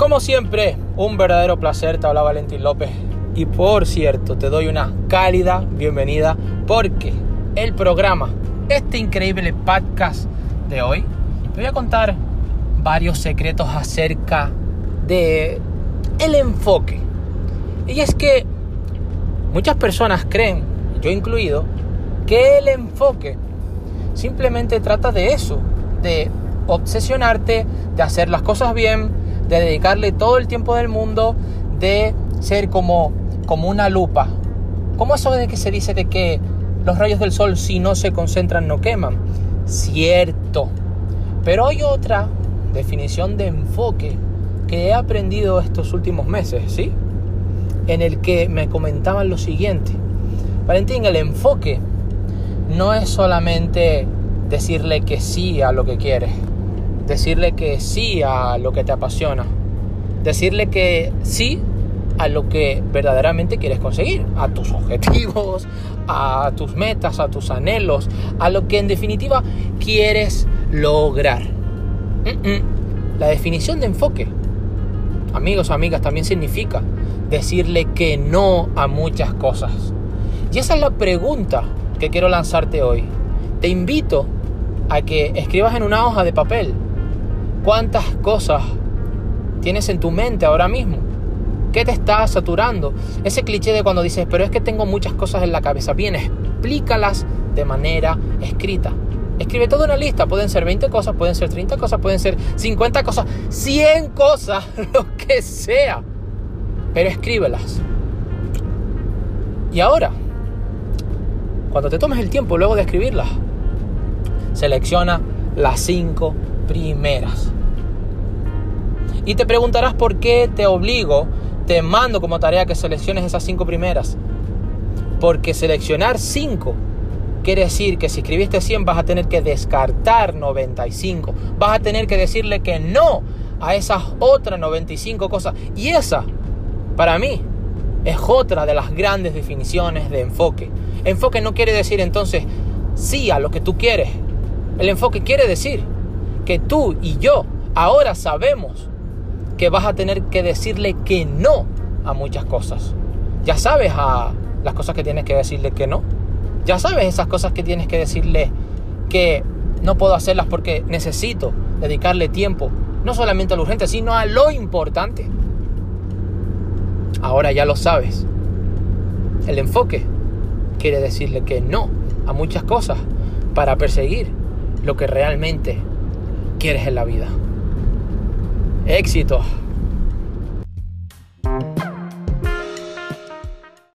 Como siempre, un verdadero placer, te habla Valentín López. Y por cierto, te doy una cálida bienvenida porque el programa, este increíble podcast de hoy, te voy a contar varios secretos acerca de el enfoque. Y es que muchas personas creen, yo incluido, que el enfoque simplemente trata de eso, de obsesionarte, de hacer las cosas bien, de dedicarle todo el tiempo del mundo, de ser como, como una lupa. Como eso de que se dice de que los rayos del sol si no se concentran no queman. Cierto. Pero hay otra definición de enfoque que he aprendido estos últimos meses, ¿sí? En el que me comentaban lo siguiente. Valentín, el enfoque no es solamente decirle que sí a lo que quieres decirle que sí a lo que te apasiona, decirle que sí a lo que verdaderamente quieres conseguir, a tus objetivos, a tus metas, a tus anhelos, a lo que en definitiva quieres lograr. La definición de enfoque, amigos, amigas, también significa decirle que no a muchas cosas. Y esa es la pregunta que quiero lanzarte hoy. Te invito a que escribas en una hoja de papel ¿Cuántas cosas tienes en tu mente ahora mismo? ¿Qué te está saturando? Ese cliché de cuando dices, pero es que tengo muchas cosas en la cabeza. Bien, explícalas de manera escrita. Escribe toda una lista. Pueden ser 20 cosas, pueden ser 30 cosas, pueden ser 50 cosas, 100 cosas, lo que sea. Pero escríbelas. Y ahora, cuando te tomes el tiempo luego de escribirlas, selecciona las 5 primeras. Y te preguntarás por qué te obligo, te mando como tarea que selecciones esas cinco primeras. Porque seleccionar cinco quiere decir que si escribiste 100 vas a tener que descartar 95. Vas a tener que decirle que no a esas otras 95 cosas. Y esa, para mí, es otra de las grandes definiciones de enfoque. Enfoque no quiere decir entonces sí a lo que tú quieres. El enfoque quiere decir que tú y yo ahora sabemos que vas a tener que decirle que no a muchas cosas. Ya sabes a las cosas que tienes que decirle que no. Ya sabes esas cosas que tienes que decirle que no puedo hacerlas porque necesito dedicarle tiempo, no solamente a lo urgente, sino a lo importante. Ahora ya lo sabes. El enfoque quiere decirle que no a muchas cosas para perseguir lo que realmente quieres en la vida. Éxito.